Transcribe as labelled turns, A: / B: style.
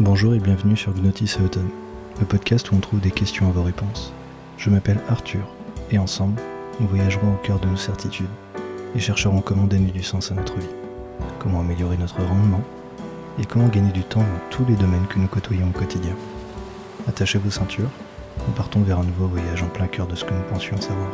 A: Bonjour et bienvenue sur Gnotis à Automne, le podcast où on trouve des questions à vos réponses. Je m'appelle Arthur et ensemble, nous voyagerons au cœur de nos certitudes et chercherons comment donner du sens à notre vie, comment améliorer notre rendement et comment gagner du temps dans tous les domaines que nous côtoyons au quotidien. Attachez vos ceintures, nous partons vers un nouveau voyage en plein cœur de ce que nous pensions savoir.